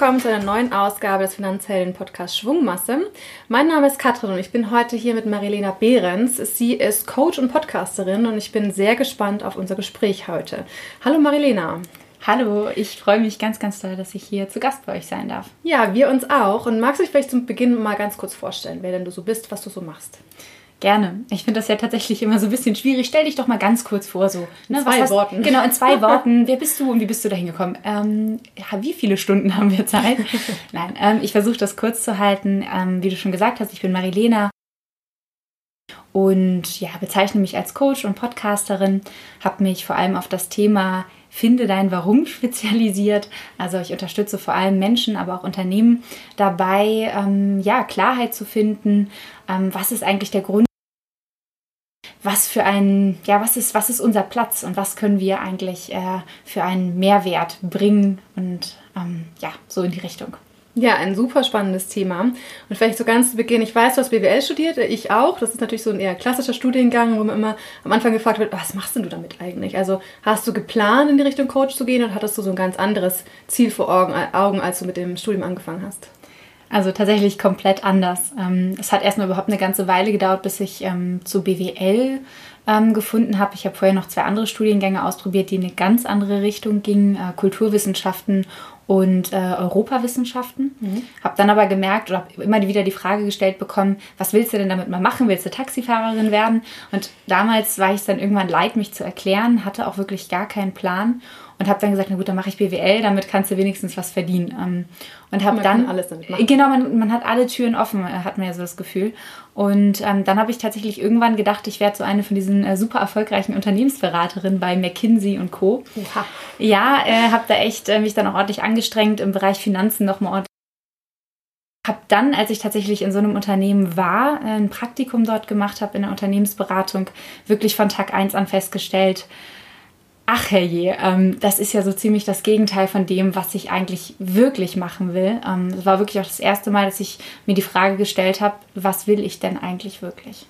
willkommen zu einer neuen Ausgabe des Finanzhelden Podcast Schwungmasse. Mein Name ist Katrin und ich bin heute hier mit Marilena Behrens. Sie ist Coach und Podcasterin und ich bin sehr gespannt auf unser Gespräch heute. Hallo Marilena. Hallo, ich freue mich ganz, ganz doll, dass ich hier zu Gast bei euch sein darf. Ja, wir uns auch. Und magst du dich vielleicht zum Beginn mal ganz kurz vorstellen, wer denn du so bist, was du so machst? Gerne. Ich finde das ja tatsächlich immer so ein bisschen schwierig. Stell dich doch mal ganz kurz vor, so. Ne, in zwei hast, Worten. Genau, in zwei Worten. Wer bist du und wie bist du da hingekommen? Ähm, ja, wie viele Stunden haben wir Zeit? Nein, ähm, ich versuche das kurz zu halten. Ähm, wie du schon gesagt hast, ich bin Marilena und ja, bezeichne mich als Coach und Podcasterin, habe mich vor allem auf das Thema Finde dein Warum spezialisiert. Also ich unterstütze vor allem Menschen, aber auch Unternehmen dabei, ähm, ja, Klarheit zu finden. Ähm, was ist eigentlich der Grund? Was für ein, ja, was ist, was ist unser Platz und was können wir eigentlich äh, für einen Mehrwert bringen und ähm, ja, so in die Richtung. Ja, ein super spannendes Thema. Und vielleicht so ganz zu Beginn, ich weiß, du hast BWL studiert, ich auch. Das ist natürlich so ein eher klassischer Studiengang, wo man immer am Anfang gefragt wird, was machst denn du damit eigentlich? Also hast du geplant, in die Richtung Coach zu gehen oder hattest du so ein ganz anderes Ziel vor Augen, als du mit dem Studium angefangen hast? Also tatsächlich komplett anders. Ähm, es hat erstmal überhaupt eine ganze Weile gedauert, bis ich ähm, zu BWL ähm, gefunden habe. Ich habe vorher noch zwei andere Studiengänge ausprobiert, die in eine ganz andere Richtung gingen, äh, Kulturwissenschaften und äh, Europawissenschaften. Mhm. Habe dann aber gemerkt oder habe immer wieder die Frage gestellt bekommen, was willst du denn damit mal machen? Willst du Taxifahrerin werden? Und damals war ich es dann irgendwann leid, mich zu erklären, hatte auch wirklich gar keinen Plan und habe dann gesagt, na gut, dann mache ich BWL, damit kannst du wenigstens was verdienen. Ähm, und habe dann alles damit machen. Genau, man, man hat alle Türen offen, äh, hat man ja so das Gefühl. Und ähm, dann habe ich tatsächlich irgendwann gedacht, ich werde so eine von diesen äh, super erfolgreichen Unternehmensberaterinnen bei McKinsey und Co. Oha. Ja, äh, habe da echt äh, mich dann auch ordentlich angestrengt im Bereich Finanzen nochmal ordentlich habe dann, als ich tatsächlich in so einem Unternehmen war, ein Praktikum dort gemacht habe in der Unternehmensberatung, wirklich von Tag 1 an festgestellt, ach herrje, ähm, das ist ja so ziemlich das Gegenteil von dem, was ich eigentlich wirklich machen will. Ähm, war wirklich auch das erste Mal, dass ich mir die Frage gestellt habe, was will ich denn eigentlich wirklich?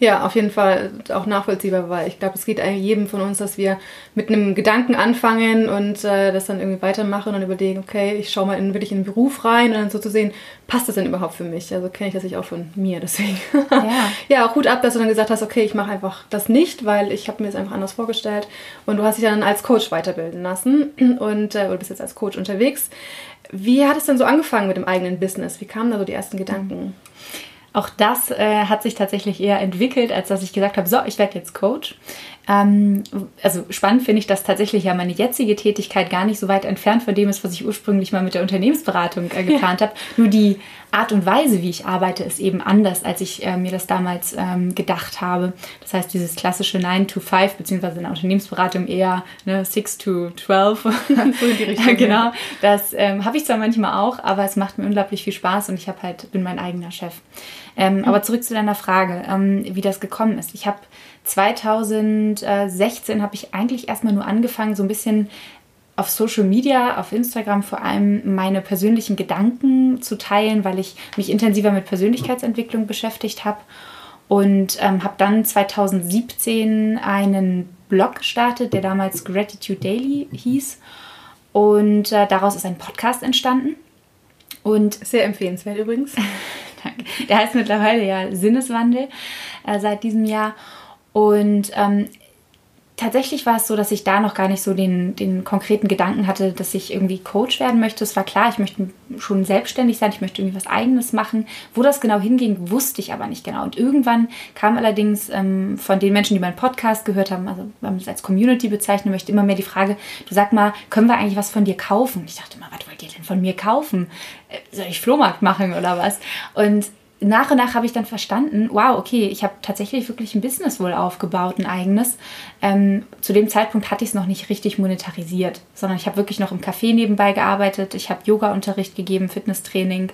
Ja, auf jeden Fall auch nachvollziehbar, weil ich glaube, es geht eigentlich jedem von uns, dass wir mit einem Gedanken anfangen und äh, das dann irgendwie weitermachen und überlegen, okay, ich schaue mal in, wirklich in den Beruf rein und dann so zu sehen, passt das denn überhaupt für mich? Also kenne ich das nicht auch von mir, deswegen. Ja. ja, auch Hut ab, dass du dann gesagt hast, okay, ich mache einfach das nicht, weil ich habe mir das einfach anders vorgestellt und du hast dich dann als Coach weiterbilden lassen und äh, oder bist jetzt als Coach unterwegs. Wie hat es denn so angefangen mit dem eigenen Business? Wie kamen da so die ersten Gedanken? Auch das äh, hat sich tatsächlich eher entwickelt, als dass ich gesagt habe, so, ich werde jetzt Coach. Ähm, also spannend finde ich, dass tatsächlich ja meine jetzige Tätigkeit gar nicht so weit entfernt von dem ist, was ich ursprünglich mal mit der Unternehmensberatung äh, geplant ja. habe. Nur die Art und Weise, wie ich arbeite, ist eben anders, als ich äh, mir das damals ähm, gedacht habe. Das heißt, dieses klassische 9 to 5, beziehungsweise in der Unternehmensberatung eher ne, 6 to 12. so in die Richtung. genau. Das ähm, habe ich zwar manchmal auch, aber es macht mir unglaublich viel Spaß und ich habe halt, bin mein eigener Chef. Ähm, mhm. Aber zurück zu deiner Frage, ähm, wie das gekommen ist. Ich habe 2016 habe ich eigentlich erstmal nur angefangen, so ein bisschen auf Social Media, auf Instagram vor allem meine persönlichen Gedanken zu teilen, weil ich mich intensiver mit Persönlichkeitsentwicklung beschäftigt habe. Und ähm, habe dann 2017 einen Blog gestartet, der damals Gratitude Daily hieß. Und äh, daraus ist ein Podcast entstanden. Und sehr empfehlenswert übrigens. Danke. Der heißt mittlerweile ja Sinneswandel äh, seit diesem Jahr. Und ähm, tatsächlich war es so, dass ich da noch gar nicht so den, den konkreten Gedanken hatte, dass ich irgendwie Coach werden möchte. Es war klar, ich möchte schon selbstständig sein, ich möchte irgendwie was Eigenes machen. Wo das genau hinging, wusste ich aber nicht genau. Und irgendwann kam allerdings ähm, von den Menschen, die meinen Podcast gehört haben, also wenn man es als Community bezeichnen möchte, immer mehr die Frage, du sag mal, können wir eigentlich was von dir kaufen? Ich dachte immer, was wollt ihr denn von mir kaufen? Äh, soll ich Flohmarkt machen oder was? Und nach und nach habe ich dann verstanden, wow, okay, ich habe tatsächlich wirklich ein Business wohl aufgebaut, ein eigenes. Ähm, zu dem Zeitpunkt hatte ich es noch nicht richtig monetarisiert, sondern ich habe wirklich noch im Café nebenbei gearbeitet. Ich habe Yoga-Unterricht gegeben, Fitnesstraining,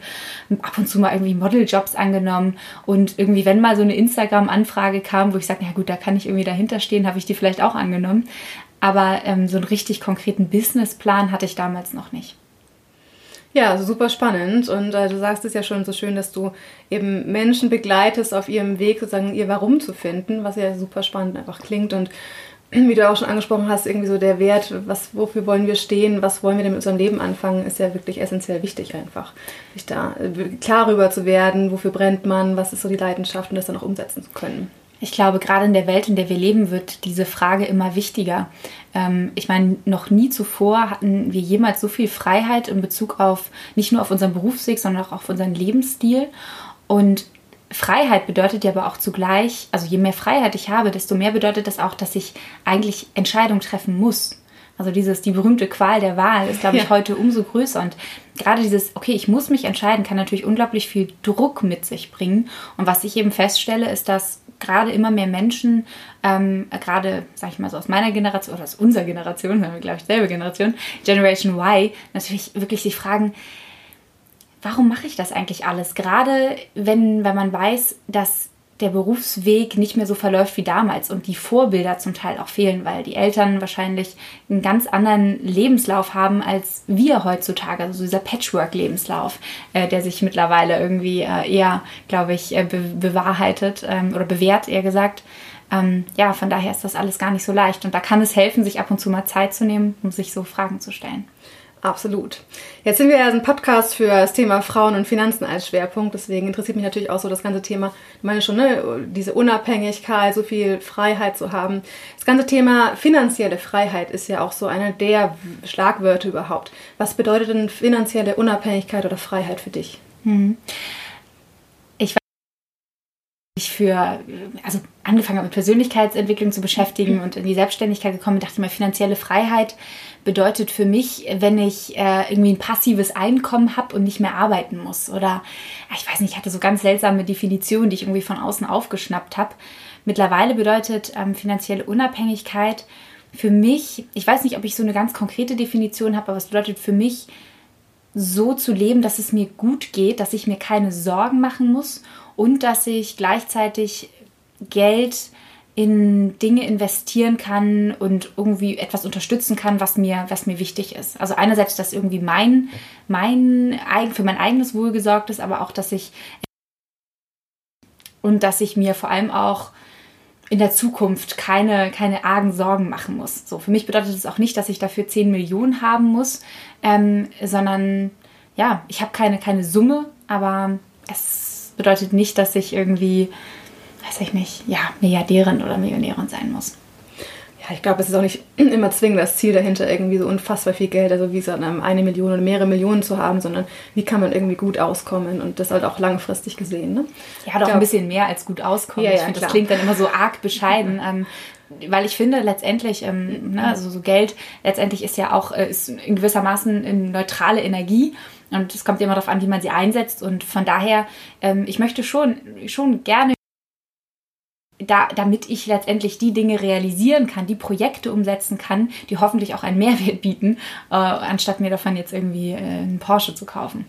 ab und zu mal irgendwie Modeljobs angenommen. Und irgendwie, wenn mal so eine Instagram-Anfrage kam, wo ich sage, na gut, da kann ich irgendwie dahinter stehen, habe ich die vielleicht auch angenommen. Aber ähm, so einen richtig konkreten Businessplan hatte ich damals noch nicht. Ja, also super spannend. Und äh, du sagst es ja schon so schön, dass du eben Menschen begleitest auf ihrem Weg, sozusagen ihr Warum zu finden, was ja super spannend einfach klingt. Und wie du auch schon angesprochen hast, irgendwie so der Wert, was, wofür wollen wir stehen, was wollen wir denn mit unserem Leben anfangen, ist ja wirklich essentiell wichtig einfach. Sich da äh, klar rüber zu werden, wofür brennt man, was ist so die Leidenschaft und das dann auch umsetzen zu können. Ich glaube, gerade in der Welt, in der wir leben, wird diese Frage immer wichtiger. Ähm, ich meine, noch nie zuvor hatten wir jemals so viel Freiheit in Bezug auf nicht nur auf unseren Berufsweg, sondern auch auf unseren Lebensstil. Und Freiheit bedeutet ja aber auch zugleich, also je mehr Freiheit ich habe, desto mehr bedeutet das auch, dass ich eigentlich Entscheidungen treffen muss. Also dieses, die berühmte Qual der Wahl ist, glaube ich, ja. heute umso größer. Und gerade dieses, okay, ich muss mich entscheiden, kann natürlich unglaublich viel Druck mit sich bringen. Und was ich eben feststelle, ist, dass gerade immer mehr Menschen, ähm, gerade, sag ich mal so, aus meiner Generation oder aus unserer Generation, wir haben, glaube ich, selbe Generation, Generation Y, natürlich wirklich sich fragen, warum mache ich das eigentlich alles? Gerade wenn, wenn man weiß, dass der Berufsweg nicht mehr so verläuft wie damals und die Vorbilder zum Teil auch fehlen, weil die Eltern wahrscheinlich einen ganz anderen Lebenslauf haben als wir heutzutage. Also dieser Patchwork-Lebenslauf, äh, der sich mittlerweile irgendwie äh, eher, glaube ich, äh, be bewahrheitet ähm, oder bewährt, eher gesagt. Ähm, ja, von daher ist das alles gar nicht so leicht und da kann es helfen, sich ab und zu mal Zeit zu nehmen, um sich so Fragen zu stellen. Absolut. Jetzt sind wir ja ein Podcast für das Thema Frauen und Finanzen als Schwerpunkt. Deswegen interessiert mich natürlich auch so das ganze Thema, ich meine schon, ne, diese Unabhängigkeit, so viel Freiheit zu haben. Das ganze Thema finanzielle Freiheit ist ja auch so einer der Schlagwörter überhaupt. Was bedeutet denn finanzielle Unabhängigkeit oder Freiheit für dich? Hm ich für, also angefangen habe mit Persönlichkeitsentwicklung zu beschäftigen und in die Selbstständigkeit gekommen, dachte ich mal, finanzielle Freiheit bedeutet für mich, wenn ich äh, irgendwie ein passives Einkommen habe und nicht mehr arbeiten muss. Oder ich weiß nicht, ich hatte so ganz seltsame Definitionen, die ich irgendwie von außen aufgeschnappt habe. Mittlerweile bedeutet ähm, finanzielle Unabhängigkeit für mich, ich weiß nicht, ob ich so eine ganz konkrete Definition habe, aber es bedeutet für mich, so zu leben, dass es mir gut geht, dass ich mir keine Sorgen machen muss und dass ich gleichzeitig Geld in Dinge investieren kann und irgendwie etwas unterstützen kann, was mir, was mir wichtig ist. Also einerseits, dass irgendwie mein, mein für mein eigenes Wohl gesorgt ist, aber auch, dass ich und dass ich mir vor allem auch in der Zukunft keine, keine argen Sorgen machen muss. So, für mich bedeutet es auch nicht, dass ich dafür 10 Millionen haben muss, ähm, sondern ja, ich habe keine, keine Summe, aber es bedeutet nicht, dass ich irgendwie, weiß ich nicht, ja, Milliardärin oder Millionärin sein muss. Ja, ich glaube, es ist auch nicht immer zwingend das Ziel dahinter, irgendwie so unfassbar viel Geld, also wie so eine Million oder mehrere Millionen zu haben, sondern wie kann man irgendwie gut auskommen und das halt auch langfristig gesehen. Ne? Ja, doch ein bisschen mehr als gut auskommen. Ja, ich finde, das klingt dann immer so arg bescheiden. ähm, weil ich finde letztendlich, ähm, ne, also so Geld letztendlich ist ja auch äh, ist in gewissermaßen eine neutrale Energie und es kommt immer darauf an, wie man sie einsetzt. Und von daher, ähm, ich möchte schon, schon gerne da, damit ich letztendlich die Dinge realisieren kann, die Projekte umsetzen kann, die hoffentlich auch einen Mehrwert bieten, äh, anstatt mir davon jetzt irgendwie äh, einen Porsche zu kaufen.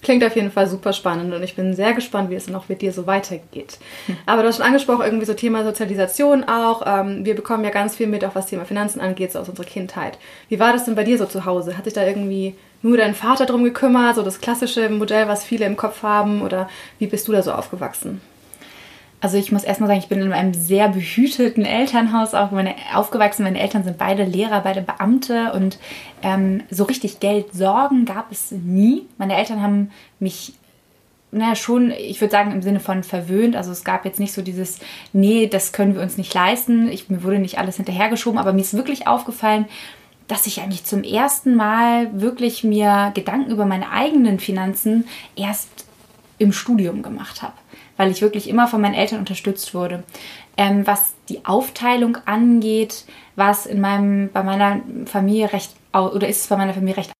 Klingt auf jeden Fall super spannend und ich bin sehr gespannt, wie es auch mit dir so weitergeht. Aber du hast schon angesprochen, irgendwie so Thema Sozialisation auch. Ähm, wir bekommen ja ganz viel mit, auch was Thema Finanzen angeht, so aus unserer Kindheit. Wie war das denn bei dir so zu Hause? Hat sich da irgendwie nur dein Vater drum gekümmert, so das klassische Modell, was viele im Kopf haben? Oder wie bist du da so aufgewachsen? Also ich muss erstmal sagen, ich bin in einem sehr behüteten Elternhaus auch meine, aufgewachsen. Meine Eltern sind beide Lehrer, beide Beamte und ähm, so richtig Geld sorgen gab es nie. Meine Eltern haben mich naja, schon, ich würde sagen, im Sinne von verwöhnt. Also es gab jetzt nicht so dieses, nee, das können wir uns nicht leisten. Ich, mir wurde nicht alles hinterhergeschoben, aber mir ist wirklich aufgefallen, dass ich eigentlich zum ersten Mal wirklich mir Gedanken über meine eigenen Finanzen erst im Studium gemacht habe weil ich wirklich immer von meinen Eltern unterstützt wurde. Ähm, was die Aufteilung angeht, war es in meinem, bei meiner Familie recht, oder ist es bei meiner Familie recht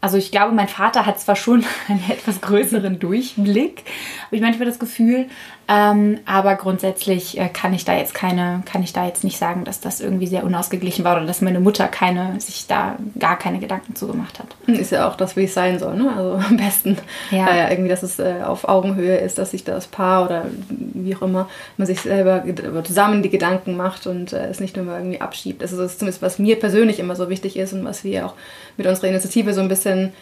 also ich glaube, mein Vater hat zwar schon einen etwas größeren Durchblick, habe ich manchmal das Gefühl, ähm, aber grundsätzlich äh, kann ich da jetzt keine, kann ich da jetzt nicht sagen, dass das irgendwie sehr unausgeglichen war oder dass meine Mutter keine, sich da gar keine Gedanken zugemacht hat. Ist ja auch das, wie es sein soll, ne? Also am besten ja. äh, irgendwie, dass es äh, auf Augenhöhe ist, dass sich das Paar oder wie auch immer man sich selber zusammen die Gedanken macht und äh, es nicht nur mal irgendwie abschiebt. Also das ist zumindest was mir persönlich immer so wichtig ist und was wir auch mit unserer Initiative so ein bisschen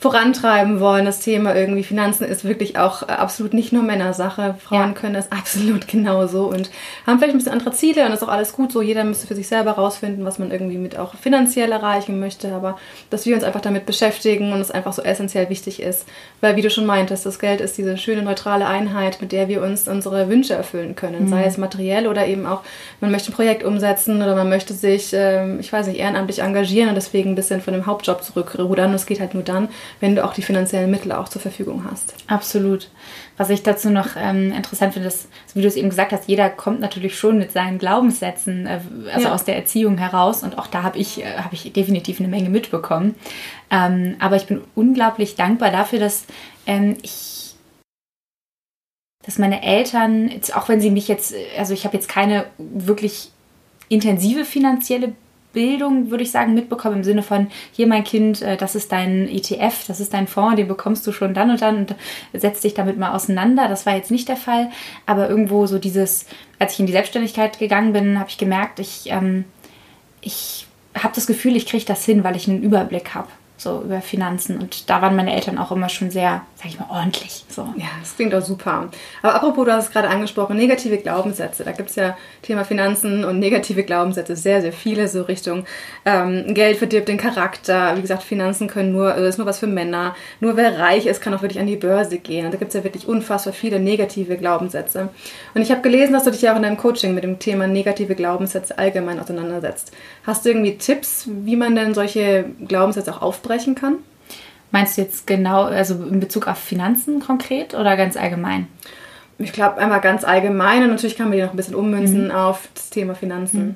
vorantreiben wollen. Das Thema irgendwie Finanzen ist wirklich auch äh, absolut nicht nur Männersache. Frauen ja. können das absolut genauso und haben vielleicht ein bisschen andere Ziele und das ist auch alles gut so. Jeder müsste für sich selber rausfinden, was man irgendwie mit auch finanziell erreichen möchte, aber dass wir uns einfach damit beschäftigen und es einfach so essentiell wichtig ist, weil wie du schon meintest, das Geld ist diese schöne neutrale Einheit, mit der wir uns unsere Wünsche erfüllen können, mhm. sei es materiell oder eben auch, man möchte ein Projekt umsetzen oder man möchte sich, ähm, ich weiß nicht, ehrenamtlich engagieren und deswegen ein bisschen von dem Hauptjob zurückrudern. Das geht halt nur dann, wenn du auch die finanziellen Mittel auch zur Verfügung hast. Absolut. Was ich dazu noch ähm, interessant finde, ist, wie du es eben gesagt hast, jeder kommt natürlich schon mit seinen Glaubenssätzen, äh, also ja. aus der Erziehung heraus. Und auch da habe ich, äh, hab ich definitiv eine Menge mitbekommen. Ähm, aber ich bin unglaublich dankbar dafür, dass ähm, ich dass meine Eltern, auch wenn sie mich jetzt, also ich habe jetzt keine wirklich intensive finanzielle Bildung, würde ich sagen, mitbekommen im Sinne von, hier mein Kind, äh, das ist dein ETF, das ist dein Fonds, den bekommst du schon dann und dann und setz dich damit mal auseinander. Das war jetzt nicht der Fall, aber irgendwo so dieses, als ich in die Selbstständigkeit gegangen bin, habe ich gemerkt, ich, ähm, ich habe das Gefühl, ich kriege das hin, weil ich einen Überblick habe so über Finanzen. Und da waren meine Eltern auch immer schon sehr, sag ich mal, ordentlich. So. Ja, das klingt auch super. Aber apropos, du hast es gerade angesprochen, negative Glaubenssätze. Da gibt es ja Thema Finanzen und negative Glaubenssätze sehr, sehr viele, so Richtung ähm, Geld verdirbt den Charakter. Wie gesagt, Finanzen können nur, also ist nur was für Männer. Nur wer reich ist, kann auch wirklich an die Börse gehen. Und da gibt es ja wirklich unfassbar viele negative Glaubenssätze. Und ich habe gelesen, dass du dich ja auch in deinem Coaching mit dem Thema negative Glaubenssätze allgemein auseinandersetzt. Hast du irgendwie Tipps, wie man denn solche Glaubenssätze auch aufbrechen sprechen kann? Meinst du jetzt genau, also in Bezug auf Finanzen konkret oder ganz allgemein? Ich glaube einmal ganz allgemein und natürlich kann man die noch ein bisschen ummünzen mhm. auf das Thema Finanzen. Mhm.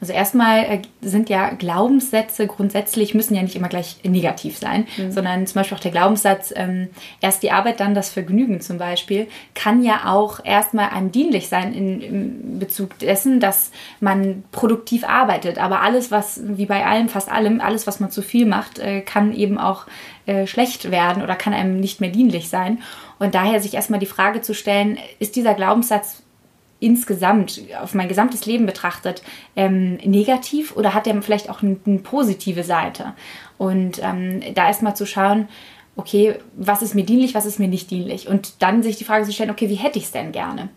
Also erstmal äh, sind ja Glaubenssätze grundsätzlich müssen ja nicht immer gleich negativ sein, mhm. sondern zum Beispiel auch der Glaubenssatz, ähm, erst die Arbeit, dann das Vergnügen zum Beispiel, kann ja auch erstmal einem dienlich sein in, in Bezug dessen, dass man produktiv arbeitet. Aber alles, was, wie bei allem, fast allem, alles, was man zu viel macht, äh, kann eben auch äh, schlecht werden oder kann einem nicht mehr dienlich sein. Und daher sich erstmal die Frage zu stellen, ist dieser Glaubenssatz insgesamt, auf mein gesamtes Leben betrachtet, ähm, negativ oder hat der vielleicht auch eine, eine positive Seite? Und ähm, da erstmal zu schauen, okay, was ist mir dienlich, was ist mir nicht dienlich? Und dann sich die Frage zu stellen, okay, wie hätte ich es denn gerne?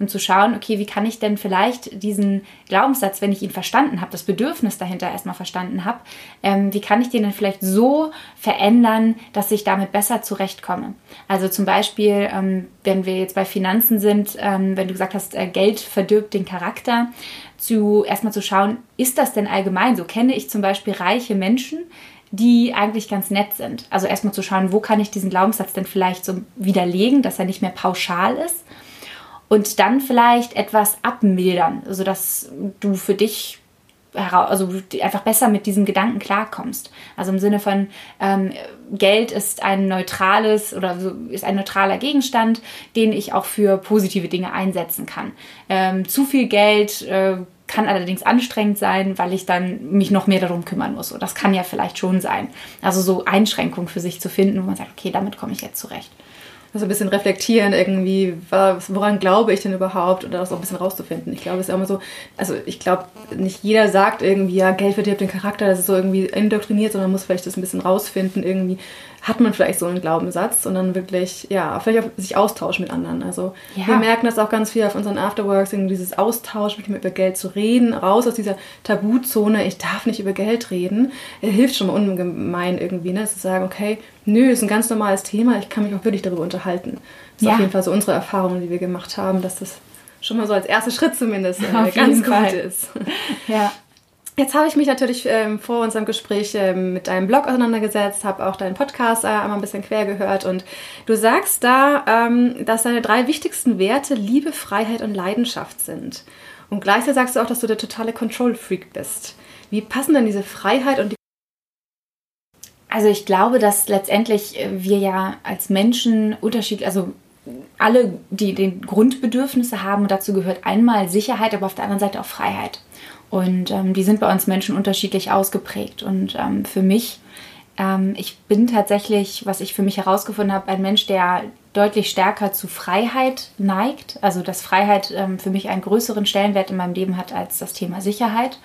Und zu schauen, okay, wie kann ich denn vielleicht diesen Glaubenssatz, wenn ich ihn verstanden habe, das Bedürfnis dahinter erstmal verstanden habe, ähm, wie kann ich den dann vielleicht so verändern, dass ich damit besser zurechtkomme? Also zum Beispiel, ähm, wenn wir jetzt bei Finanzen sind, ähm, wenn du gesagt hast, äh, Geld verdirbt den Charakter, zu erstmal zu schauen, ist das denn allgemein so? Kenne ich zum Beispiel reiche Menschen, die eigentlich ganz nett sind. Also erstmal zu schauen, wo kann ich diesen Glaubenssatz denn vielleicht so widerlegen, dass er nicht mehr pauschal ist und dann vielleicht etwas abmildern, sodass du für dich also einfach besser mit diesem Gedanken klarkommst. Also im Sinne von ähm, Geld ist ein neutrales oder ist ein neutraler Gegenstand, den ich auch für positive Dinge einsetzen kann. Ähm, zu viel Geld äh, kann allerdings anstrengend sein, weil ich dann mich noch mehr darum kümmern muss. Und das kann ja vielleicht schon sein. Also so Einschränkungen für sich zu finden, wo man sagt, okay, damit komme ich jetzt zurecht so ein bisschen reflektieren irgendwie, woran glaube ich denn überhaupt oder das auch ein bisschen rauszufinden. Ich glaube, es ist immer so, also ich glaube, nicht jeder sagt irgendwie, ja, Geld verdirbt den Charakter, das ist so irgendwie indoktriniert, sondern man muss vielleicht das ein bisschen rausfinden, irgendwie, hat man vielleicht so einen Glaubenssatz und dann wirklich, ja, vielleicht auch sich austauschen mit anderen. Also ja. wir merken das auch ganz viel auf unseren Afterworks, dieses Austausch mit über Geld zu reden, raus aus dieser Tabuzone, ich darf nicht über Geld reden, hilft schon mal ungemein irgendwie, ne? Zu sagen, okay, nö, ist ein ganz normales Thema, ich kann mich auch wirklich darüber unterhalten. Das ist ja. auf jeden Fall so unsere Erfahrung, die wir gemacht haben, dass das schon mal so als erster Schritt zumindest äh, ganz gut ist. Ja. Jetzt habe ich mich natürlich ähm, vor unserem Gespräch ähm, mit deinem Blog auseinandergesetzt, habe auch deinen Podcast äh, einmal ein bisschen quer gehört und du sagst da, ähm, dass deine drei wichtigsten Werte Liebe, Freiheit und Leidenschaft sind. Und gleichzeitig sagst du auch, dass du der totale Control-Freak bist. Wie passen denn diese Freiheit und die also ich glaube, dass letztendlich äh, wir ja als Menschen unterschiedlich, also alle, die den Grundbedürfnisse haben, und dazu gehört einmal Sicherheit, aber auf der anderen Seite auch Freiheit. Und ähm, die sind bei uns Menschen unterschiedlich ausgeprägt. Und ähm, für mich, ähm, ich bin tatsächlich, was ich für mich herausgefunden habe, ein Mensch, der deutlich stärker zu Freiheit neigt. Also dass Freiheit ähm, für mich einen größeren Stellenwert in meinem Leben hat als das Thema Sicherheit.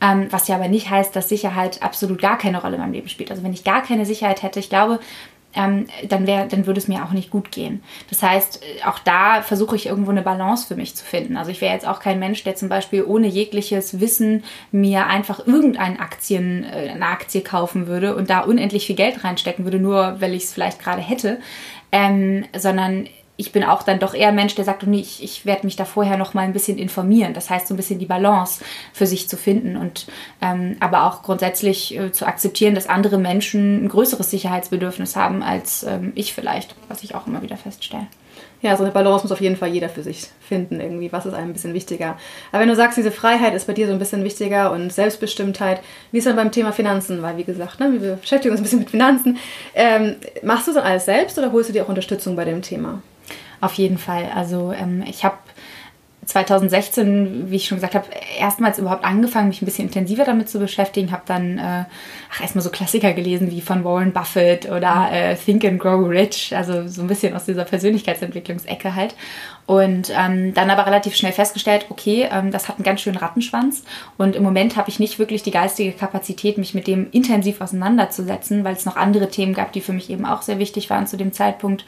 Ähm, was ja aber nicht heißt, dass Sicherheit absolut gar keine Rolle in meinem Leben spielt. Also wenn ich gar keine Sicherheit hätte, ich glaube, ähm, dann, wär, dann würde es mir auch nicht gut gehen. Das heißt, äh, auch da versuche ich irgendwo eine Balance für mich zu finden. Also ich wäre jetzt auch kein Mensch, der zum Beispiel ohne jegliches Wissen mir einfach irgendeine Aktien, äh, eine Aktie kaufen würde und da unendlich viel Geld reinstecken würde, nur weil ich es vielleicht gerade hätte. Ähm, sondern ich bin auch dann doch eher Mensch, der sagt, nee, ich, ich werde mich da vorher noch mal ein bisschen informieren. Das heißt, so ein bisschen die Balance für sich zu finden und ähm, aber auch grundsätzlich äh, zu akzeptieren, dass andere Menschen ein größeres Sicherheitsbedürfnis haben als ähm, ich vielleicht, was ich auch immer wieder feststelle. Ja, so eine Balance muss auf jeden Fall jeder für sich finden, irgendwie. Was ist einem ein bisschen wichtiger? Aber wenn du sagst, diese Freiheit ist bei dir so ein bisschen wichtiger und Selbstbestimmtheit, wie ist dann beim Thema Finanzen? Weil, wie gesagt, ne, wir beschäftigen uns ein bisschen mit Finanzen. Ähm, machst du das alles selbst oder holst du dir auch Unterstützung bei dem Thema? Auf jeden Fall. Also ähm, ich habe 2016, wie ich schon gesagt habe, erstmals überhaupt angefangen, mich ein bisschen intensiver damit zu beschäftigen. Habe dann äh, ach, erstmal so Klassiker gelesen wie von Warren Buffett oder äh, Think and Grow Rich, also so ein bisschen aus dieser Persönlichkeitsentwicklungsecke halt. Und ähm, dann aber relativ schnell festgestellt, okay, ähm, das hat einen ganz schönen Rattenschwanz. Und im Moment habe ich nicht wirklich die geistige Kapazität, mich mit dem intensiv auseinanderzusetzen, weil es noch andere Themen gab, die für mich eben auch sehr wichtig waren zu dem Zeitpunkt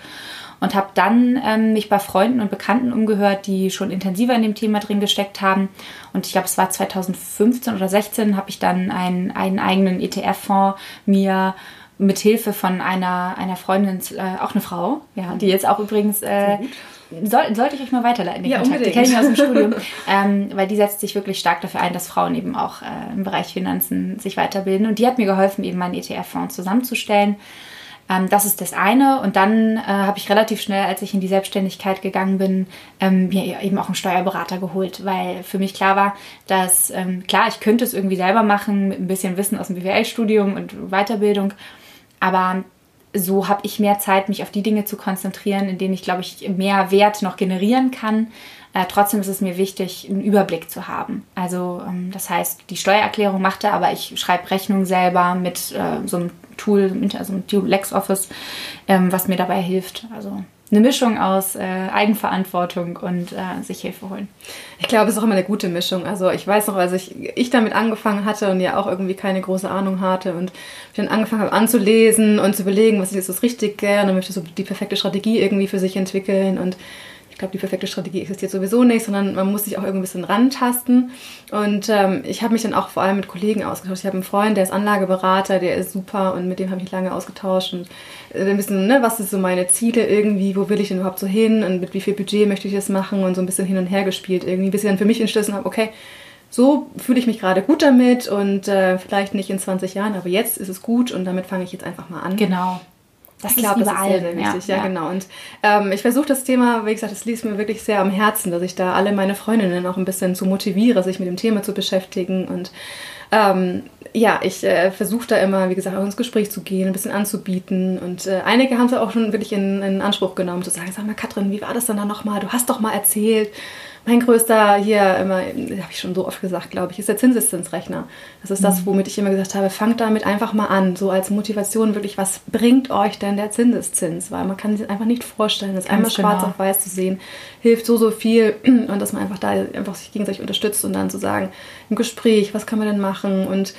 und habe dann ähm, mich bei Freunden und Bekannten umgehört, die schon intensiver in dem Thema drin gesteckt haben. Und ich glaube, es war 2015 oder 16, habe ich dann einen, einen eigenen ETF-Fonds mir mit Hilfe von einer, einer Freundin, äh, auch eine Frau, ja, die jetzt auch übrigens äh, soll, sollte ich euch mal weiterleiten, den ja, Kontakt. Die kenne ich aus dem Studium. ähm, weil die setzt sich wirklich stark dafür ein, dass Frauen eben auch äh, im Bereich Finanzen sich weiterbilden. Und die hat mir geholfen, eben meinen ETF-Fonds zusammenzustellen. Ähm, das ist das eine. Und dann äh, habe ich relativ schnell, als ich in die Selbstständigkeit gegangen bin, ähm, mir eben auch einen Steuerberater geholt, weil für mich klar war, dass, ähm, klar, ich könnte es irgendwie selber machen mit ein bisschen Wissen aus dem BWL-Studium und Weiterbildung, aber so habe ich mehr Zeit, mich auf die Dinge zu konzentrieren, in denen ich, glaube ich, mehr Wert noch generieren kann. Äh, trotzdem ist es mir wichtig, einen Überblick zu haben. Also ähm, das heißt, die Steuererklärung macht er, aber ich schreibe Rechnungen selber mit äh, so einem Tool, also mit LexOffice, ähm, was mir dabei hilft. Also eine Mischung aus äh, Eigenverantwortung und äh, sich Hilfe holen. Ich glaube, es ist auch immer eine gute Mischung. Also ich weiß noch, als ich, ich damit angefangen hatte und ja auch irgendwie keine große Ahnung hatte und ich dann angefangen habe anzulesen und zu überlegen, was ist jetzt das Richtige und möchte so die perfekte Strategie irgendwie für sich entwickeln und glaube, die perfekte Strategie existiert sowieso nicht, sondern man muss sich auch irgendwie ein bisschen rantasten. Und ähm, ich habe mich dann auch vor allem mit Kollegen ausgetauscht. Ich habe einen Freund, der ist Anlageberater, der ist super und mit dem habe ich lange ausgetauscht und äh, ein bisschen, ne, was ist so meine Ziele irgendwie, wo will ich denn überhaupt so hin und mit wie viel Budget möchte ich das machen und so ein bisschen hin und her gespielt irgendwie, bis ich dann für mich entschlossen habe, okay, so fühle ich mich gerade gut damit und äh, vielleicht nicht in 20 Jahren, aber jetzt ist es gut und damit fange ich jetzt einfach mal an. Genau. Das ich glaube, das ist sehr, sehr wichtig, ja, ja, ja. genau. Und ähm, ich versuche das Thema, wie gesagt, das liegt mir wirklich sehr am Herzen, dass ich da alle meine Freundinnen auch ein bisschen zu motiviere, sich mit dem Thema zu beschäftigen. Und ähm, ja, ich äh, versuche da immer, wie gesagt, auch ins Gespräch zu gehen, ein bisschen anzubieten. Und äh, einige haben es auch schon wirklich in, in Anspruch genommen, zu sagen, sag mal, Katrin, wie war das dann da nochmal? Du hast doch mal erzählt mein größter hier immer, habe ich schon so oft gesagt, glaube ich, ist der Zinseszinsrechner. Das ist das, mhm. womit ich immer gesagt habe, fangt damit einfach mal an, so als Motivation wirklich, was bringt euch denn der Zinseszins? Weil man kann sich einfach nicht vorstellen, das Ganz einmal genau. schwarz auf weiß zu sehen, hilft so, so viel und dass man einfach da einfach sich gegenseitig unterstützt und dann zu sagen, im Gespräch, was kann man denn machen und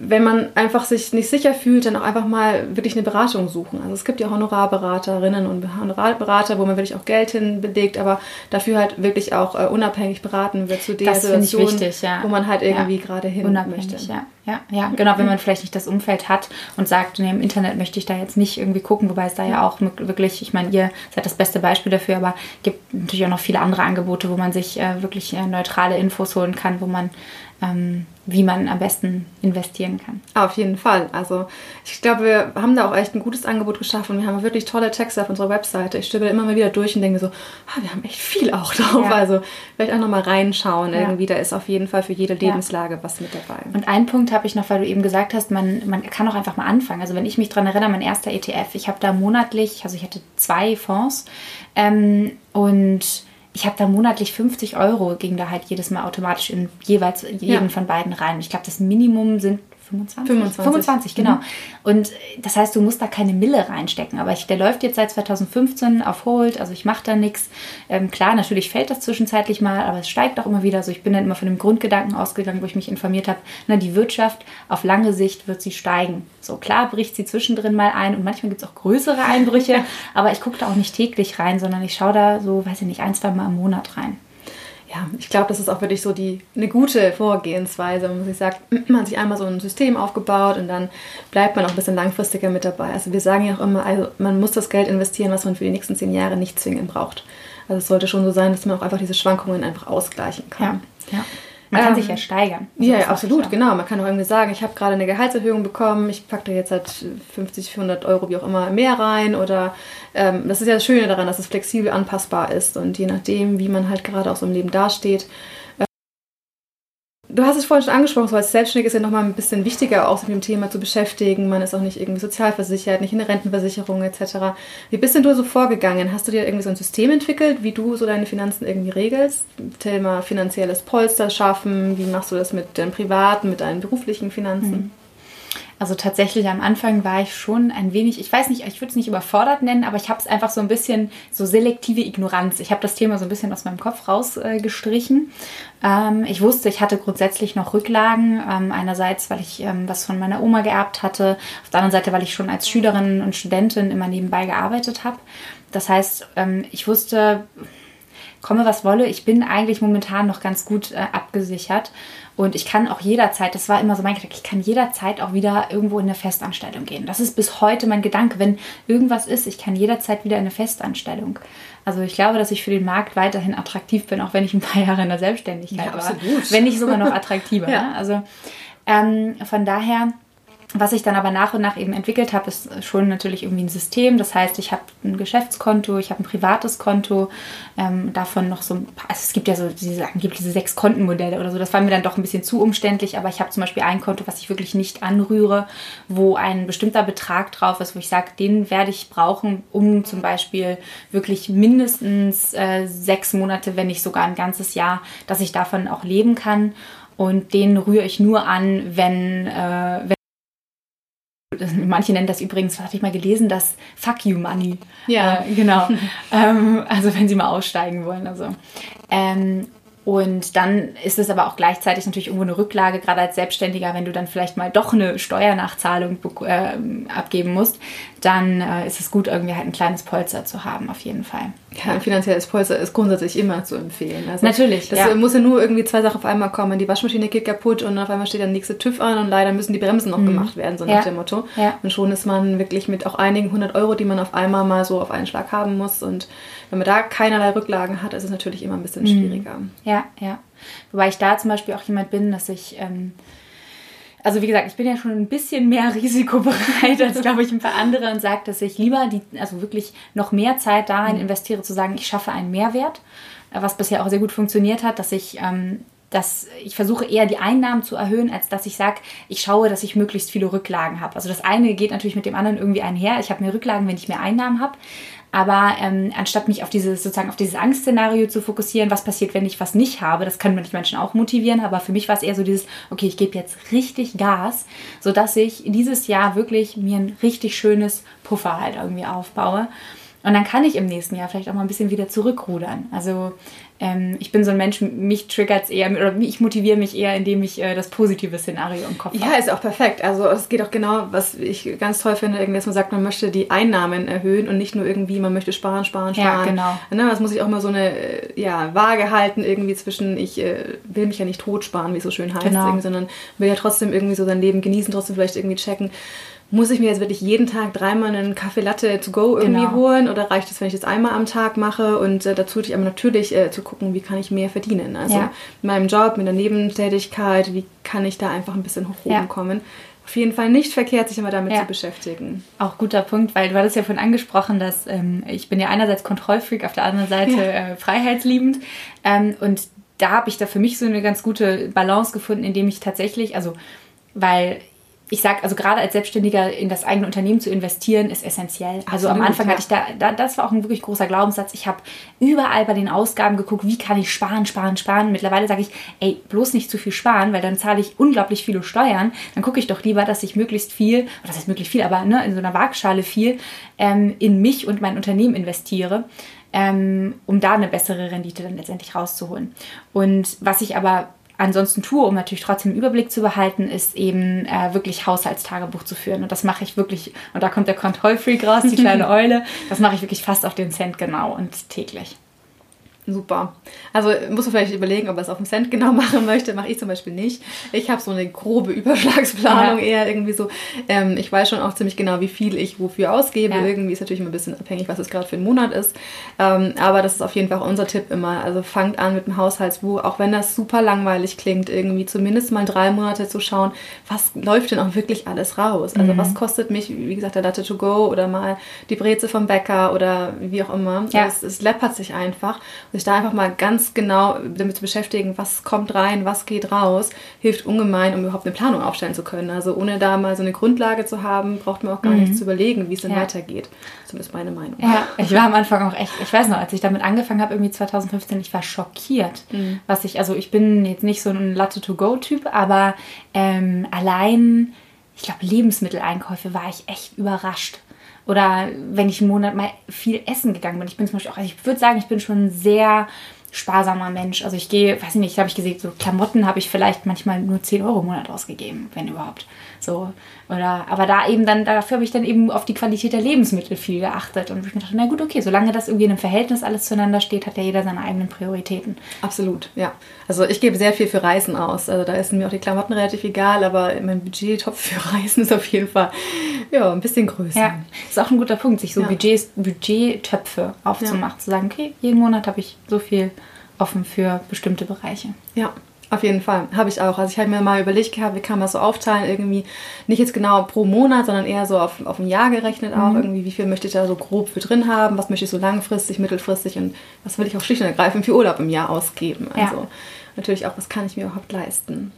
wenn man einfach sich nicht sicher fühlt, dann auch einfach mal wirklich eine Beratung suchen. Also es gibt ja Honorarberaterinnen und Honorarberater, wo man wirklich auch Geld hinbelegt, aber dafür halt wirklich auch uh, unabhängig beraten wird zu der das Situation, wichtig, ja. wo man halt irgendwie ja. gerade hin unabhängig, möchte. Ja. Ja, ja, genau, wenn man vielleicht nicht das Umfeld hat und sagt, nee, im Internet möchte ich da jetzt nicht irgendwie gucken, wobei es da ja auch wirklich, ich meine, ihr seid das beste Beispiel dafür, aber es gibt natürlich auch noch viele andere Angebote, wo man sich äh, wirklich äh, neutrale Infos holen kann, wo man ähm, wie man am besten investieren kann. Auf jeden Fall. Also ich glaube, wir haben da auch echt ein gutes Angebot geschaffen. Wir haben wirklich tolle Texte auf unserer Webseite. Ich stöbere immer mal wieder durch und denke mir so, ah, wir haben echt viel auch drauf. Ja. Also vielleicht auch nochmal reinschauen. Ja. Irgendwie, da ist auf jeden Fall für jede Lebenslage ja. was mit dabei. Und einen Punkt habe ich noch, weil du eben gesagt hast, man, man kann auch einfach mal anfangen. Also wenn ich mich daran erinnere, mein erster ETF, ich habe da monatlich, also ich hatte zwei Fonds ähm, und ich habe da monatlich 50 Euro, ging da halt jedes Mal automatisch in jeweils jeden ja. von beiden rein. Ich glaube, das Minimum sind 25? 25. 25, genau. Mhm. Und das heißt, du musst da keine Mille reinstecken. Aber ich, der läuft jetzt seit 2015 auf Hold, also ich mache da nichts. Ähm, klar, natürlich fällt das zwischenzeitlich mal, aber es steigt auch immer wieder. Also ich bin dann immer von dem Grundgedanken ausgegangen, wo ich mich informiert habe, na, die Wirtschaft auf lange Sicht wird sie steigen. So klar bricht sie zwischendrin mal ein und manchmal gibt es auch größere Einbrüche, aber ich gucke da auch nicht täglich rein, sondern ich schaue da so, weiß ich nicht, ein, zwei Mal im Monat rein ja, ich glaube, das ist auch wirklich so die, eine gute Vorgehensweise, wenn man sich sagt, man hat sich einmal so ein System aufgebaut und dann bleibt man auch ein bisschen langfristiger mit dabei. Also wir sagen ja auch immer, also man muss das Geld investieren, was man für die nächsten zehn Jahre nicht zwingend braucht. Also es sollte schon so sein, dass man auch einfach diese Schwankungen einfach ausgleichen kann. Ja, ja. Man kann ähm, sich ja steigern. Also ja, absolut, ja. genau. Man kann auch irgendwie sagen, ich habe gerade eine Gehaltserhöhung bekommen, ich packe da jetzt halt 50, 100 Euro, wie auch immer, mehr rein. Oder ähm, das ist ja das Schöne daran, dass es flexibel anpassbar ist. Und je nachdem, wie man halt gerade auch so im Leben dasteht, Du hast es vorhin schon angesprochen, so als Selbstständiger ist ja nochmal ein bisschen wichtiger, auch sich mit dem Thema zu beschäftigen. Man ist auch nicht irgendwie sozialversichert, nicht in der Rentenversicherung etc. Wie bist denn du so vorgegangen? Hast du dir irgendwie so ein System entwickelt, wie du so deine Finanzen irgendwie regelst? Thema finanzielles Polster schaffen, wie machst du das mit deinen privaten, mit deinen beruflichen Finanzen? Also tatsächlich am Anfang war ich schon ein wenig, ich weiß nicht, ich würde es nicht überfordert nennen, aber ich habe es einfach so ein bisschen so selektive Ignoranz. Ich habe das Thema so ein bisschen aus meinem Kopf rausgestrichen. Äh, ähm, ich wusste, ich hatte grundsätzlich noch Rücklagen. Ähm, einerseits, weil ich ähm, was von meiner Oma geerbt hatte, auf der anderen Seite, weil ich schon als Schülerin und Studentin immer nebenbei gearbeitet habe. Das heißt, ähm, ich wusste, komme was wolle, ich bin eigentlich momentan noch ganz gut äh, abgesichert und ich kann auch jederzeit, das war immer so mein Gedanke, ich kann jederzeit auch wieder irgendwo in eine Festanstellung gehen. Das ist bis heute mein Gedanke. Wenn irgendwas ist, ich kann jederzeit wieder in eine Festanstellung. Also ich glaube, dass ich für den Markt weiterhin attraktiv bin, auch wenn ich ein paar Jahre in der Selbstständigkeit ja, war. Absolut. Wenn nicht sogar noch attraktiver. ja. ne? Also ähm, von daher was ich dann aber nach und nach eben entwickelt habe, ist schon natürlich irgendwie ein System. Das heißt, ich habe ein Geschäftskonto, ich habe ein privates Konto, ähm, davon noch so ein paar, also es gibt ja so diese, angeblich diese sechs Kontenmodelle oder so. Das war mir dann doch ein bisschen zu umständlich, aber ich habe zum Beispiel ein Konto, was ich wirklich nicht anrühre, wo ein bestimmter Betrag drauf ist, wo ich sage, den werde ich brauchen, um zum Beispiel wirklich mindestens äh, sechs Monate, wenn nicht sogar ein ganzes Jahr, dass ich davon auch leben kann. Und den rühre ich nur an, wenn, äh, wenn Manche nennen das übrigens, was hatte ich mal gelesen, das Fuck You Money. Ja. Äh, genau. ähm, also wenn sie mal aussteigen wollen. Also. Ähm, und dann ist es aber auch gleichzeitig natürlich irgendwo eine Rücklage, gerade als Selbstständiger, wenn du dann vielleicht mal doch eine Steuernachzahlung äh, abgeben musst, dann äh, ist es gut, irgendwie halt ein kleines Polster zu haben, auf jeden Fall. Ja, ein finanzielles Polster ist grundsätzlich immer zu empfehlen. Also Natürlich. Das ja. muss ja nur irgendwie zwei Sachen auf einmal kommen. Die Waschmaschine geht kaputt und auf einmal steht der nächste TÜV an und leider müssen die Bremsen noch mhm. gemacht werden, so nach dem Motto. Ja. Und schon ist man wirklich mit auch einigen hundert Euro, die man auf einmal mal so auf einen Schlag haben muss. Und wenn man da keinerlei Rücklagen hat, ist es natürlich immer ein bisschen mhm. schwieriger. Ja, ja. Wobei ich da zum Beispiel auch jemand bin, dass ich. Ähm, also wie gesagt, ich bin ja schon ein bisschen mehr risikobereit als, glaube ich, ein paar andere und sage, dass ich lieber die, also wirklich noch mehr Zeit darin mhm. investiere, zu sagen, ich schaffe einen Mehrwert, was bisher auch sehr gut funktioniert hat, dass ich ähm, dass ich versuche eher die Einnahmen zu erhöhen, als dass ich sage, ich schaue, dass ich möglichst viele Rücklagen habe. Also das eine geht natürlich mit dem anderen irgendwie einher. Ich habe mehr Rücklagen, wenn ich mehr Einnahmen habe. Aber ähm, anstatt mich auf dieses sozusagen auf dieses Angstszenario zu fokussieren, was passiert, wenn ich was nicht habe, das können manche Menschen auch motivieren. Aber für mich war es eher so dieses, okay, ich gebe jetzt richtig Gas, sodass ich dieses Jahr wirklich mir ein richtig schönes Puffer halt irgendwie aufbaue. Und dann kann ich im nächsten Jahr vielleicht auch mal ein bisschen wieder zurückrudern. Also ähm, ich bin so ein Mensch, mich triggert es eher, oder ich motiviere mich eher, indem ich äh, das positive Szenario im Kopf habe. Ja, ist auch perfekt. Also es geht auch genau, was ich ganz toll finde, dass man sagt, man möchte die Einnahmen erhöhen und nicht nur irgendwie, man möchte sparen, sparen, sparen. Ja, genau. Ne, das muss ich auch immer so eine äh, ja, Waage halten, irgendwie zwischen, ich äh, will mich ja nicht tot sparen, wie es so schön heißt, genau. sondern will ja trotzdem irgendwie so sein Leben genießen, trotzdem vielleicht irgendwie checken, muss ich mir jetzt wirklich jeden Tag dreimal einen Kaffee Latte to go irgendwie genau. holen oder reicht es, wenn ich das einmal am Tag mache? Und äh, dazu ich aber natürlich äh, zu gucken, wie kann ich mehr verdienen. Also ja. in meinem Job, mit der Nebentätigkeit, wie kann ich da einfach ein bisschen hoch oben ja. kommen? Auf jeden Fall nicht verkehrt, sich immer damit ja. zu beschäftigen. Auch guter Punkt, weil du hattest ja vorhin angesprochen, dass ähm, ich bin ja einerseits Kontrollfreak, auf der anderen Seite äh, freiheitsliebend. Ähm, und da habe ich da für mich so eine ganz gute Balance gefunden, indem ich tatsächlich, also weil ich sage, also gerade als Selbstständiger in das eigene Unternehmen zu investieren, ist essentiell. Also Absolut, am Anfang ja. hatte ich da, da, das war auch ein wirklich großer Glaubenssatz. Ich habe überall bei den Ausgaben geguckt, wie kann ich sparen, sparen, sparen. Mittlerweile sage ich, ey, bloß nicht zu viel sparen, weil dann zahle ich unglaublich viele Steuern. Dann gucke ich doch lieber, dass ich möglichst viel, oder das heißt möglichst viel, aber ne, in so einer Waagschale viel ähm, in mich und mein Unternehmen investiere. Ähm, um da eine bessere Rendite dann letztendlich rauszuholen. Und was ich aber ansonsten tue, um natürlich trotzdem einen Überblick zu behalten, ist eben äh, wirklich Haushaltstagebuch zu führen. Und das mache ich wirklich, und da kommt der Kontrollfreak raus, die kleine Eule, das mache ich wirklich fast auf den Cent genau und täglich. Super. Also muss man vielleicht überlegen, ob er es auf dem Cent genau machen möchte. Mache ich zum Beispiel nicht. Ich habe so eine grobe Überschlagsplanung ja. eher irgendwie so. Ähm, ich weiß schon auch ziemlich genau, wie viel ich wofür ausgebe. Ja. Irgendwie ist natürlich immer ein bisschen abhängig, was es gerade für ein Monat ist. Ähm, aber das ist auf jeden Fall unser Tipp immer. Also fangt an mit dem Haushaltsbuch, auch wenn das super langweilig klingt, irgendwie zumindest mal drei Monate zu schauen, was läuft denn auch wirklich alles raus. Also mhm. was kostet mich, wie gesagt, der Latte to go oder mal die Breze vom Bäcker oder wie auch immer. Ja. Es, es läppert sich einfach. Und sich da einfach mal ganz genau damit zu beschäftigen, was kommt rein, was geht raus, hilft ungemein, um überhaupt eine Planung aufstellen zu können. Also ohne da mal so eine Grundlage zu haben, braucht man auch gar mhm. nicht zu überlegen, wie es denn ja. weitergeht. Zumindest meine Meinung. Ja, ich war am Anfang auch echt, ich weiß noch, als ich damit angefangen habe, irgendwie 2015, ich war schockiert, mhm. was ich, also ich bin jetzt nicht so ein Latte-to-go-Typ, aber ähm, allein, ich glaube, Lebensmitteleinkäufe war ich echt überrascht oder wenn ich einen Monat mal viel essen gegangen bin. Ich bin zum Beispiel auch, also ich würde sagen, ich bin schon sehr sparsamer Mensch. Also ich gehe, weiß ich nicht, habe ich gesehen, so Klamotten habe ich vielleicht manchmal nur 10 Euro im Monat ausgegeben, wenn überhaupt. So, oder, aber da eben dann, dafür habe ich dann eben auf die Qualität der Lebensmittel viel geachtet und ich mir dachte, na gut, okay, solange das irgendwie in einem Verhältnis alles zueinander steht, hat ja jeder seine eigenen Prioritäten. Absolut, ja. Also ich gebe sehr viel für Reisen aus. Also da ist mir auch die Klamotten relativ egal, aber mein Budgettopf für Reisen ist auf jeden Fall ja, ein bisschen größer. Ja, ist auch ein guter Punkt, sich so ja. Budgets, Budgettöpfe aufzumachen, ja. zu sagen, okay, jeden Monat habe ich so viel offen für bestimmte Bereiche. Ja, auf jeden Fall, habe ich auch. Also ich habe mir mal überlegt gehabt, wie kann man das so aufteilen, irgendwie nicht jetzt genau pro Monat, sondern eher so auf, auf ein Jahr gerechnet auch, mhm. irgendwie wie viel möchte ich da so grob für drin haben, was möchte ich so langfristig, mittelfristig und was will ich auch schlicht und ergreifend für Urlaub im Jahr ausgeben. Also ja. natürlich auch, was kann ich mir überhaupt leisten.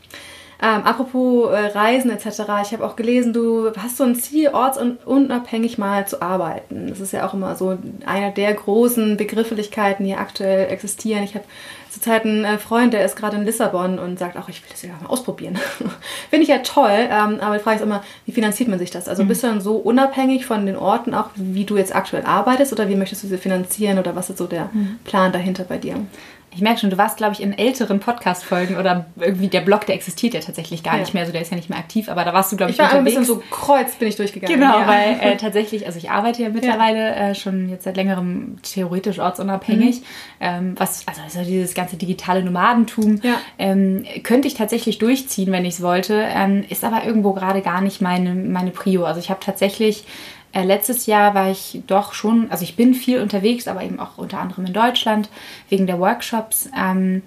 Ähm, apropos äh, Reisen etc., ich habe auch gelesen, du hast so ein Ziel, ortsunabhängig mal zu arbeiten. Das ist ja auch immer so einer der großen Begrifflichkeiten, die aktuell existieren. Ich habe zurzeit einen äh, Freund, der ist gerade in Lissabon und sagt auch, ich will das ja mal ausprobieren. Finde ich ja toll, ähm, aber die Frage ist immer, wie finanziert man sich das? Also mhm. bist du dann so unabhängig von den Orten auch, wie du jetzt aktuell arbeitest oder wie möchtest du sie finanzieren oder was ist so der mhm. Plan dahinter bei dir? Ich merke schon, du warst, glaube ich, in älteren Podcast-Folgen oder irgendwie der Blog, der existiert ja tatsächlich gar ja. nicht mehr, so der ist ja nicht mehr aktiv, aber da warst du, glaube ich, ich war unterwegs. ein bisschen so kreuz bin ich durchgegangen. Genau, ja. weil äh, tatsächlich, also ich arbeite ja mittlerweile. Äh, schon jetzt seit längerem theoretisch ortsunabhängig, mhm. ähm, was, also, also dieses ganze digitale Nomadentum ähm, könnte ich tatsächlich durchziehen, wenn ich es wollte, ähm, ist aber irgendwo gerade gar nicht meine, meine Prio. Also ich habe tatsächlich äh, letztes Jahr war ich doch schon, also ich bin viel unterwegs, aber eben auch unter anderem in Deutschland wegen der Workshops. Ähm,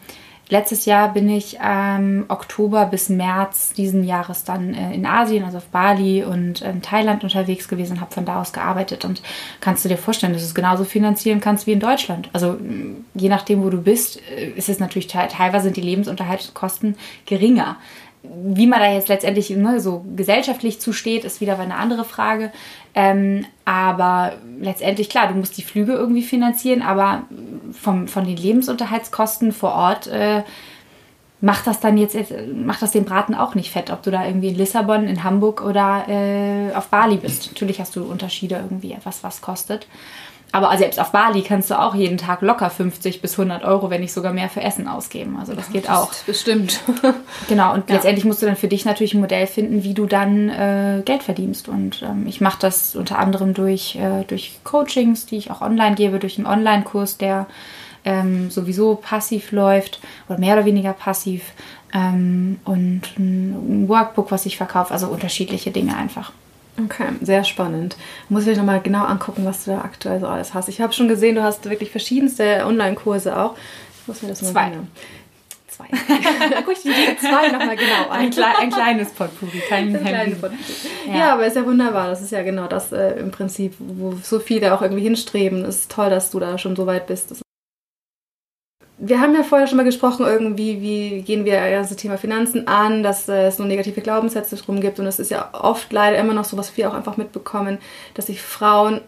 letztes Jahr bin ich ähm, Oktober bis März diesen Jahres dann äh, in Asien, also auf Bali und in Thailand unterwegs gewesen habe von da aus gearbeitet. Und kannst du dir vorstellen, dass du es genauso finanzieren kannst wie in Deutschland? Also je nachdem, wo du bist, äh, ist es natürlich teilweise sind die Lebensunterhaltskosten geringer wie man da jetzt letztendlich ne, so gesellschaftlich zusteht, ist wieder eine andere Frage. Ähm, aber letztendlich, klar, du musst die Flüge irgendwie finanzieren, aber vom, von den Lebensunterhaltskosten vor Ort äh, macht das dann jetzt, macht das den Braten auch nicht fett, ob du da irgendwie in Lissabon, in Hamburg oder äh, auf Bali bist. Natürlich hast du Unterschiede irgendwie, was was kostet. Aber selbst auf Bali kannst du auch jeden Tag locker 50 bis 100 Euro, wenn nicht sogar mehr für Essen ausgeben. Also das geht das auch. Bestimmt. genau, und ja. letztendlich musst du dann für dich natürlich ein Modell finden, wie du dann äh, Geld verdienst. Und ähm, ich mache das unter anderem durch, äh, durch Coachings, die ich auch online gebe, durch einen Online-Kurs, der ähm, sowieso passiv läuft oder mehr oder weniger passiv. Ähm, und ein Workbook, was ich verkaufe, also unterschiedliche Dinge einfach. Okay, sehr spannend. Muss ich nochmal genau angucken, was du da aktuell so alles hast. Ich habe schon gesehen, du hast wirklich verschiedenste Online-Kurse auch. Ich muss mir das mal Zwei. Genau. Zwei. da gucke ich die zwei nochmal genau an. Ein, klei ein kleines Potpourri, kein, ein kleines Potpourri. Ja. ja. aber ist ja wunderbar. Das ist ja genau das äh, im Prinzip, wo so viele auch irgendwie hinstreben. Es ist toll, dass du da schon so weit bist. Das wir haben ja vorher schon mal gesprochen, irgendwie, wie gehen wir das Thema Finanzen an, dass äh, es so negative Glaubenssätze drum gibt. Und es ist ja oft leider immer noch so, was wir auch einfach mitbekommen, dass sich Frauen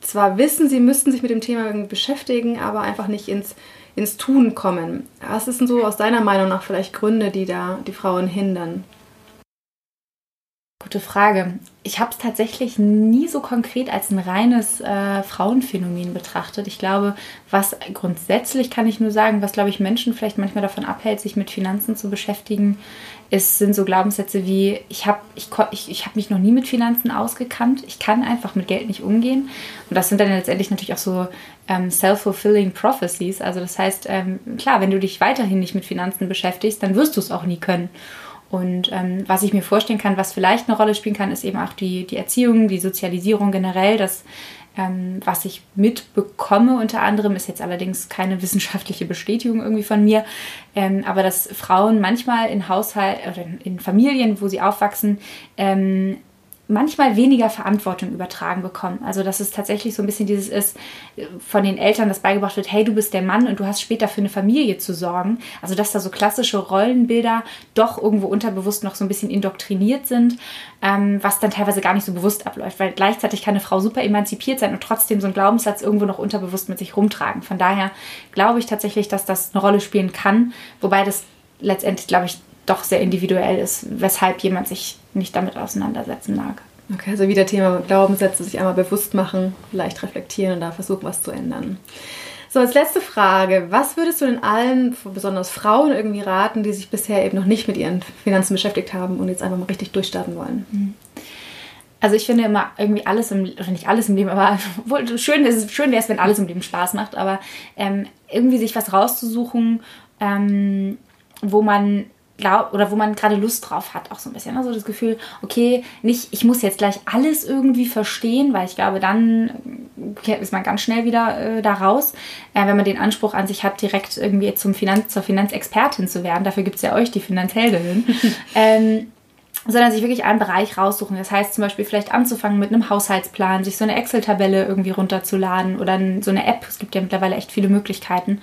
zwar wissen, sie müssten sich mit dem Thema irgendwie beschäftigen, aber einfach nicht ins, ins Tun kommen. Was ist denn so aus deiner Meinung nach vielleicht Gründe, die da die Frauen hindern? Gute Frage. Ich habe es tatsächlich nie so konkret als ein reines äh, Frauenphänomen betrachtet. Ich glaube, was grundsätzlich kann ich nur sagen, was glaube ich Menschen vielleicht manchmal davon abhält, sich mit Finanzen zu beschäftigen, ist, sind so Glaubenssätze wie, ich habe ich, ich, ich hab mich noch nie mit Finanzen ausgekannt, ich kann einfach mit Geld nicht umgehen. Und das sind dann letztendlich natürlich auch so ähm, self-fulfilling prophecies. Also das heißt, ähm, klar, wenn du dich weiterhin nicht mit Finanzen beschäftigst, dann wirst du es auch nie können. Und ähm, was ich mir vorstellen kann, was vielleicht eine Rolle spielen kann, ist eben auch die, die Erziehung, die Sozialisierung generell. Das, ähm, was ich mitbekomme unter anderem, ist jetzt allerdings keine wissenschaftliche Bestätigung irgendwie von mir, ähm, aber dass Frauen manchmal in Haushalt oder in Familien, wo sie aufwachsen, ähm, manchmal weniger Verantwortung übertragen bekommen. Also dass es tatsächlich so ein bisschen dieses ist, von den Eltern das beigebracht wird, hey, du bist der Mann und du hast später für eine Familie zu sorgen. Also dass da so klassische Rollenbilder doch irgendwo unterbewusst noch so ein bisschen indoktriniert sind, ähm, was dann teilweise gar nicht so bewusst abläuft, weil gleichzeitig kann eine Frau super emanzipiert sein und trotzdem so einen Glaubenssatz irgendwo noch unterbewusst mit sich rumtragen. Von daher glaube ich tatsächlich, dass das eine Rolle spielen kann, wobei das letztendlich, glaube ich, doch sehr individuell ist, weshalb jemand sich nicht damit auseinandersetzen mag. Okay, also wieder Thema Glaubenssätze, sich einmal bewusst machen, vielleicht reflektieren und da versuchen, was zu ändern. So, als letzte Frage, was würdest du denn allen, besonders Frauen, irgendwie raten, die sich bisher eben noch nicht mit ihren Finanzen beschäftigt haben und jetzt einfach mal richtig durchstarten wollen? Mhm. Also ich finde immer irgendwie alles im, oder nicht alles im Leben, aber schön, ist, schön wäre es, wenn alles im Leben Spaß macht, aber ähm, irgendwie sich was rauszusuchen, ähm, wo man glaub, oder wo man gerade Lust drauf hat, auch so ein bisschen. Also das Gefühl, okay, nicht, ich muss jetzt gleich alles irgendwie verstehen, weil ich glaube, dann ist man ganz schnell wieder äh, da raus, äh, wenn man den Anspruch an sich hat, direkt irgendwie zum Finanz, zur Finanzexpertin zu werden. Dafür gibt es ja euch, die Finanzheldin. ähm, sondern sich wirklich einen Bereich raussuchen. Das heißt zum Beispiel vielleicht anzufangen mit einem Haushaltsplan, sich so eine Excel-Tabelle irgendwie runterzuladen oder so eine App. Es gibt ja mittlerweile echt viele Möglichkeiten.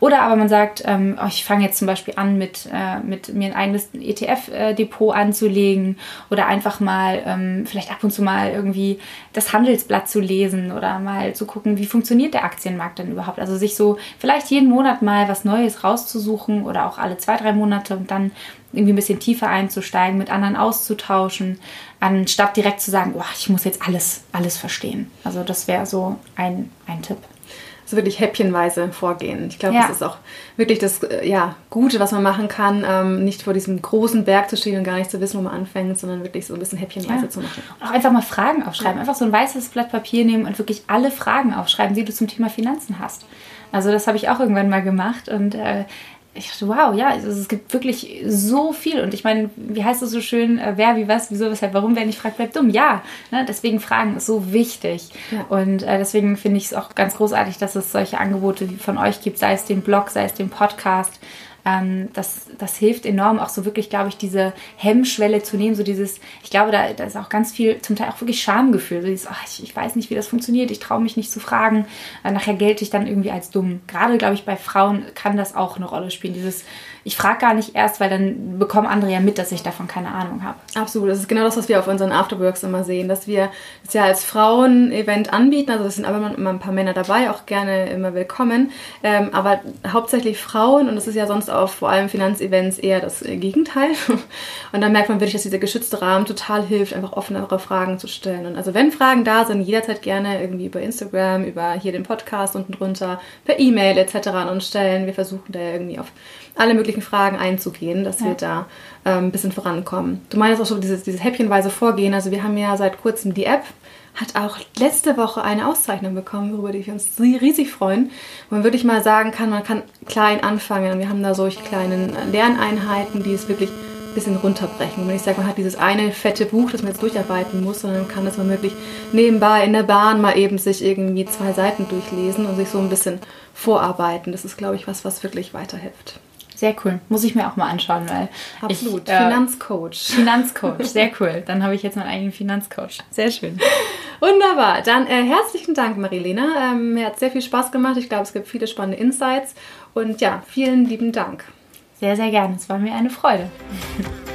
Oder aber man sagt, ähm, oh, ich fange jetzt zum Beispiel an, mit, äh, mit mir ein eigenes ETF-Depot anzulegen oder einfach mal ähm, vielleicht ab und zu mal irgendwie das Handelsblatt zu lesen oder mal zu gucken, wie funktioniert der Aktienmarkt denn überhaupt. Also sich so vielleicht jeden Monat mal was Neues rauszusuchen oder auch alle zwei, drei Monate und dann irgendwie ein bisschen tiefer einzusteigen, mit anderen auszutauschen, anstatt direkt zu sagen, oh, ich muss jetzt alles, alles verstehen. Also das wäre so ein, ein Tipp. So wirklich häppchenweise vorgehen. Ich glaube, ja. das ist auch wirklich das äh, ja, Gute, was man machen kann, ähm, nicht vor diesem großen Berg zu stehen und gar nicht zu wissen, wo man anfängt, sondern wirklich so ein bisschen häppchenweise ja. zu machen. Und auch einfach mal Fragen aufschreiben. Einfach so ein weißes Blatt Papier nehmen und wirklich alle Fragen aufschreiben, die du zum Thema Finanzen hast. Also das habe ich auch irgendwann mal gemacht und äh, ich dachte, wow, ja, also es gibt wirklich so viel. Und ich meine, wie heißt es so schön, äh, wer, wie, was, wieso, weshalb, warum, wer nicht fragt, bleibt dumm. Ja, ne? deswegen Fragen ist so wichtig. Ja. Und äh, deswegen finde ich es auch ganz großartig, dass es solche Angebote von euch gibt, sei es den Blog, sei es den Podcast. Ähm, das, das hilft enorm, auch so wirklich, glaube ich, diese Hemmschwelle zu nehmen, so dieses, ich glaube, da, da ist auch ganz viel, zum Teil auch wirklich Schamgefühl, so dieses, ach, ich, ich weiß nicht, wie das funktioniert, ich traue mich nicht zu fragen, äh, nachher gelte ich dann irgendwie als dumm. Gerade, glaube ich, bei Frauen kann das auch eine Rolle spielen, dieses, ich frage gar nicht erst, weil dann bekommen andere ja mit, dass ich davon keine Ahnung habe. Absolut, das ist genau das, was wir auf unseren Afterworks immer sehen, dass wir das ja als Frauen-Event anbieten, also es sind aber immer ein paar Männer dabei, auch gerne immer willkommen, ähm, aber hauptsächlich Frauen und das ist ja sonst auf vor allem Finanzevents eher das Gegenteil und dann merkt man wirklich, dass dieser geschützte Rahmen total hilft, einfach offenere Fragen zu stellen und also wenn Fragen da sind, jederzeit gerne irgendwie über Instagram, über hier den Podcast unten drunter, per E-Mail etc. an uns stellen, wir versuchen da irgendwie auf alle möglichen Fragen einzugehen, dass ja. wir da ähm, ein bisschen vorankommen. Du meinst auch so dieses, dieses häppchenweise Vorgehen. Also wir haben ja seit kurzem die App, hat auch letzte Woche eine Auszeichnung bekommen, worüber wir uns riesig freuen. Man wirklich mal sagen kann, man kann klein anfangen. Wir haben da solche kleinen Lerneinheiten, die es wirklich ein bisschen runterbrechen. Und wenn ich sage, man hat dieses eine fette Buch, das man jetzt durcharbeiten muss, sondern kann das mal wirklich nebenbei in der Bahn mal eben sich irgendwie zwei Seiten durchlesen und sich so ein bisschen vorarbeiten. Das ist, glaube ich, was, was wirklich weiterhilft. Sehr cool. Muss ich mir auch mal anschauen, weil. Absolut. Ich, äh, Finanzcoach. Finanzcoach, sehr cool. Dann habe ich jetzt meinen eigenen Finanzcoach. Sehr schön. Wunderbar. Dann äh, herzlichen Dank, Marilena. Ähm, mir hat sehr viel Spaß gemacht. Ich glaube, es gibt viele spannende Insights. Und ja, vielen lieben Dank. Sehr, sehr gerne. Es war mir eine Freude.